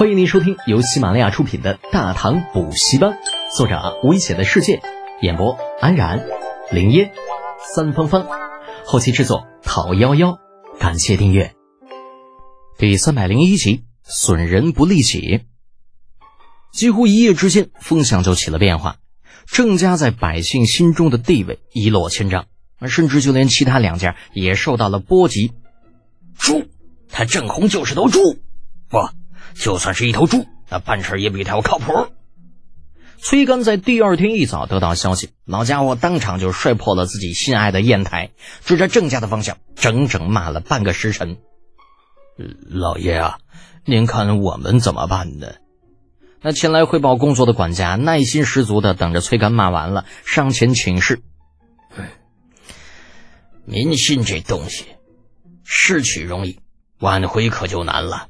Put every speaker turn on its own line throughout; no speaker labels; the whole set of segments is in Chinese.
欢迎您收听由喜马拉雅出品的《大唐补习班》，作者危险的世界，演播安然、林烟、三芳芳，后期制作陶幺幺。感谢订阅。第三百零一集，损人不利己。几乎一夜之间，风向就起了变化，郑家在百姓心中的地位一落千丈，而甚至就连其他两家也受到了波及。
猪，他郑红就是头猪，不。就算是一头猪，那办事也比他要靠谱。
崔干在第二天一早得到消息，老家伙当场就摔破了自己心爱的砚台，指着郑家的方向，整整骂了半个时辰。
老爷啊，您看我们怎么办呢？
那前来汇报工作的管家耐心十足的等着崔干骂完了，上前请示。
民心这东西，失去容易，挽回可就难了。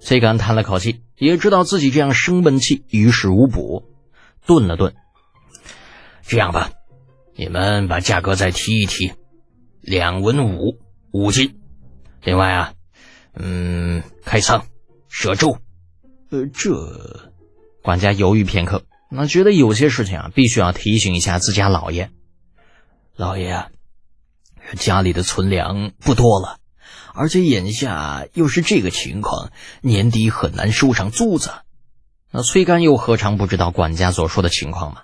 崔干叹了口气，也知道自己这样生闷气于事无补，顿了顿。
这样吧，你们把价格再提一提，两文五五斤。另外啊，嗯，开仓赊粥。
呃，这管家犹豫片刻，那觉得有些事情啊，必须要提醒一下自家老爷。
老爷啊，家里的存粮不多了。而且眼下又是这个情况，年底很难收上租子。
那崔干又何尝不知道管家所说的情况嘛？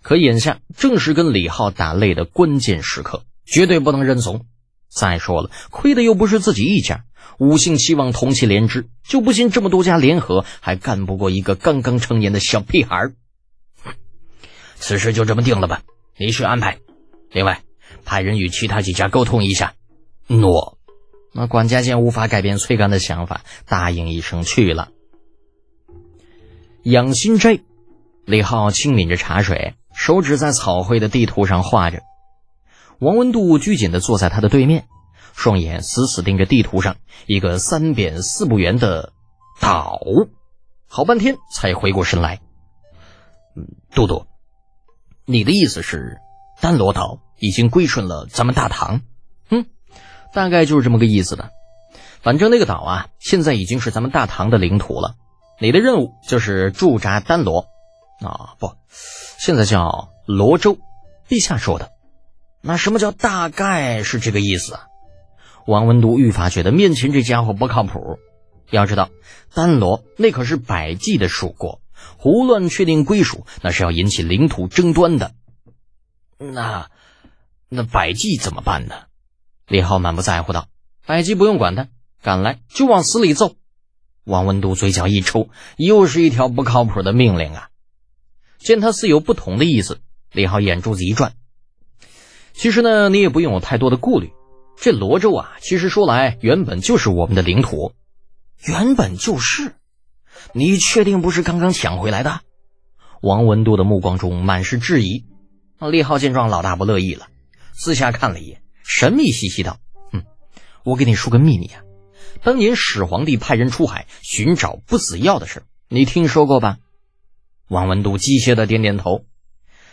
可眼下正是跟李浩打擂的关键时刻，绝对不能认怂。再说了，亏的又不是自己一家，五姓七望同气连枝，就不信这么多家联合还干不过一个刚刚成年的小屁孩。
此事就这么定了吧，你去安排。另外，派人与其他几家沟通一下。
诺。那管家见无法改变崔干的想法，答应一声去了。养心斋，李浩轻抿着茶水，手指在草绘的地图上画着。王文度拘谨的坐在他的对面，双眼死死盯着地图上一个三扁四不圆的岛，好半天才回过神来。
杜杜，你的意思是，丹罗岛已经归顺了咱们大唐？
大概就是这么个意思的，反正那个岛啊，现在已经是咱们大唐的领土了。你的任务就是驻扎丹罗，啊不，现在叫罗州。陛下说的，那什么叫大概是这个意思啊？王文都愈发觉得面前这家伙不靠谱。要知道，丹罗那可是百济的属国，胡乱确定归属，那是要引起领土争端的。
那那百济怎么办呢？
李浩满不在乎道：“百济不用管他，敢来就往死里揍。”王文都嘴角一抽，又是一条不靠谱的命令啊！见他似有不同的意思，李浩眼珠子一转：“其实呢，你也不用有太多的顾虑。这罗州啊，其实说来原本就是我们的领土，
原本就是。你确定不是刚刚抢回来的？”
王文都的目光中满是质疑。李浩见状，老大不乐意了，四下看了一眼。神秘兮兮道：“哼，我给你说个秘密啊，当年始皇帝派人出海寻找不死药的事，你听说过吧？”王文度机械的点点头。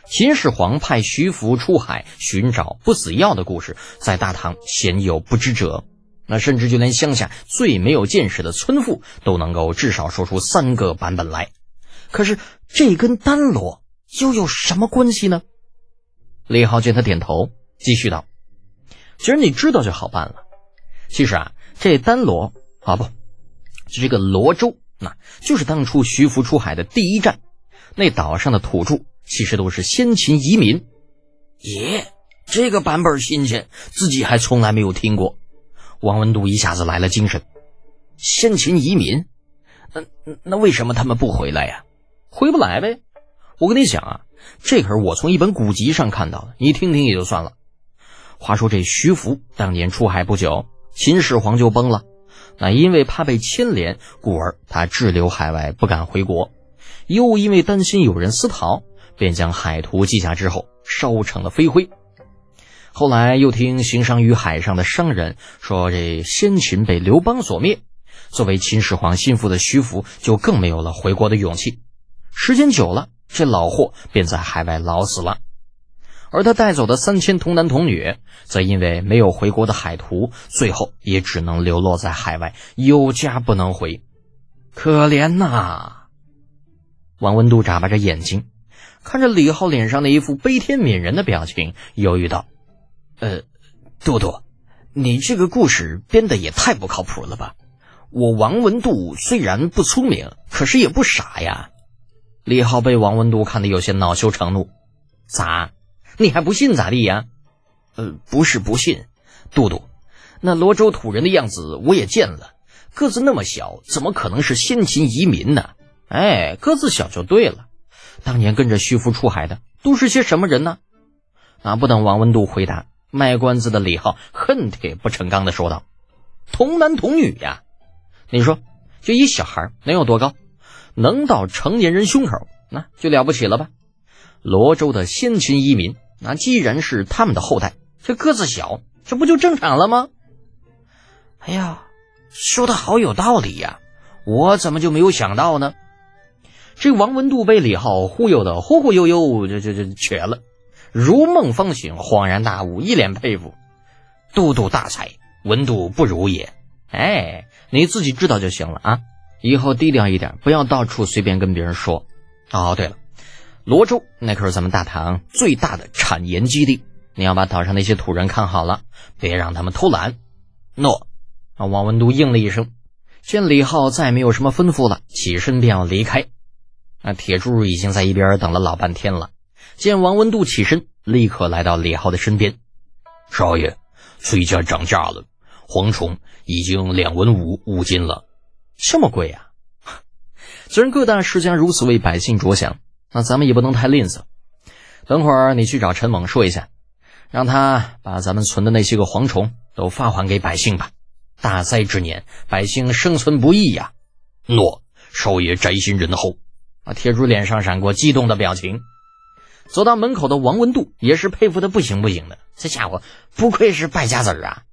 秦始皇派徐福出海寻找不死药的故事，在大唐鲜有不知者。那甚至就连乡下最没有见识的村妇都能够至少说出三个版本来。可是这跟丹罗又有什么关系呢？李浩见他点头，继续道。其实你知道就好办了。其实啊，这丹罗啊不，这个罗州，那就是当初徐福出海的第一站。那岛上的土著其实都是先秦移民。
耶，这个版本新鲜，自己还从来没有听过。
王文度一下子来了精神。
先秦移民，那那为什么他们不回来呀？
回不来呗。我跟你讲啊，这可是我从一本古籍上看到的，你听听也就算了。话说这徐福当年出海不久，秦始皇就崩了。那因为怕被牵连，故而他滞留海外，不敢回国。又因为担心有人私逃，便将海图记下之后烧成了飞灰。后来又听行商于海上的商人说，这先秦被刘邦所灭，作为秦始皇心腹的徐福就更没有了回国的勇气。时间久了，这老货便在海外老死了。而他带走的三千童男童女，则因为没有回国的海图，最后也只能流落在海外，有家不能回。可怜呐！王文度眨巴着眼睛，看着李浩脸上那一副悲天悯人的表情，犹豫道：“呃，杜杜，你这个故事编的也太不靠谱了吧？我王文度虽然不聪明，可是也不傻呀。”李浩被王文度看得有些恼羞成怒：“咋？你还不信咋地呀？”“呃，不是不信，杜杜，那罗州土人的样子我也见了。”个子那么小，怎么可能是先秦移民呢？哎，个子小就对了。当年跟着徐福出海的都是些什么人呢？啊！不等王文度回答，卖关子的李浩恨铁不成钢的说道：“童男童女呀，你说，就一小孩能有多高？能到成年人胸口，那就了不起了吧？罗州的先秦移民，那既然是他们的后代，这个子小，这不就正常了吗？哎呀！”说的好有道理呀，我怎么就没有想到呢？这王文度被李浩忽悠的忽忽悠悠，这这这瘸了，如梦方醒，恍然大悟，一脸佩服。都督大才，文度不如也。哎，你自己知道就行了啊，以后低调一点，不要到处随便跟别人说。哦，对了，罗州那可是咱们大唐最大的产盐基地，你要把岛上那些土人看好了，别让他们偷懒。诺。啊！王文度应了一声，见李浩再没有什么吩咐了，起身便要离开。那铁柱已经在一边等了老半天了，见王文度起身，立刻来到李浩的身边：“
少爷，崔家涨价了，蝗虫已经两文五五斤了，
这么贵啊！虽然各大世家如此为百姓着想，那咱们也不能太吝啬。等会儿你去找陈猛说一下，让他把咱们存的那些个蝗虫都发还给百姓吧。”大灾之年，百姓生存不易呀！
诺，少爷宅心仁厚。
啊，铁柱脸上闪过激动的表情。走到门口的王文度也是佩服的不行不行的。这家伙不愧是败家子儿啊！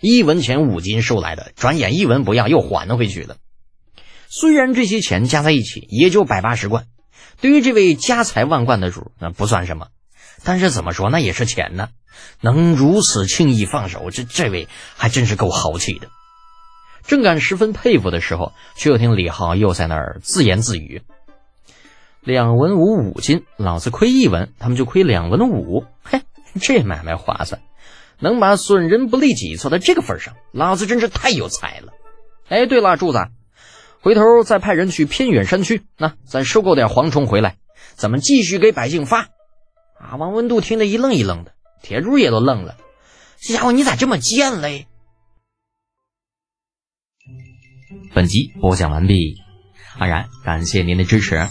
一文钱五金收来的，转眼一文不要又还回去了。虽然这些钱加在一起也就百八十贯，对于这位家财万贯的主那不算什么，但是怎么说那也是钱呢？能如此轻易放手，这这位还真是够豪气的。正感十分佩服的时候，却又听李浩又在那儿自言自语：“两文五五斤，老子亏一文，他们就亏两文五。嘿，这买卖划算，能把损人不利己做到这个份上，老子真是太有才了。哎，对了，柱子，回头再派人去偏远山区，那再收购点蝗虫回来，咱们继续给百姓发。”啊，王文度听得一愣一愣的，铁柱也都愣了，这家伙你咋这么贱嘞？本集播讲完毕，安然感谢您的支持。